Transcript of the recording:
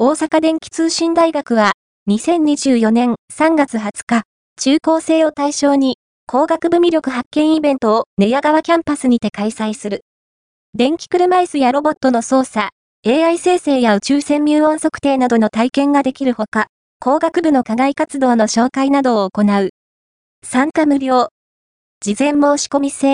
大阪電気通信大学は、2024年3月20日、中高生を対象に、工学部魅力発見イベントを寝屋川キャンパスにて開催する。電気車椅子やロボットの操作、AI 生成や宇宙船入音測定などの体験ができるほか、工学部の課外活動の紹介などを行う。参加無料。事前申し込み制。